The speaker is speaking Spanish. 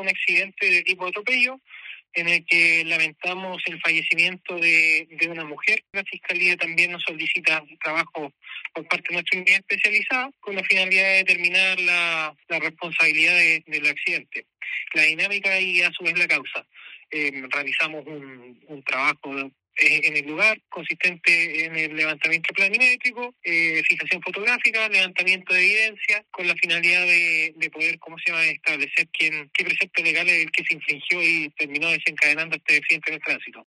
un accidente de tipo atropello en el que lamentamos el fallecimiento de, de una mujer. La Fiscalía también nos solicita trabajo por parte de nuestra unidad especializada con la finalidad de determinar la, la responsabilidad de, del accidente, la dinámica y a su vez la causa. Eh, realizamos un, un trabajo eh, en el lugar, consistente en el levantamiento planimétrico, eh, fijación fotográfica, levantamiento de evidencia, con la finalidad de, de poder, ¿cómo se llama?, establecer quién, qué precepto legal es el que se infringió y terminó desencadenando este accidente en el tránsito.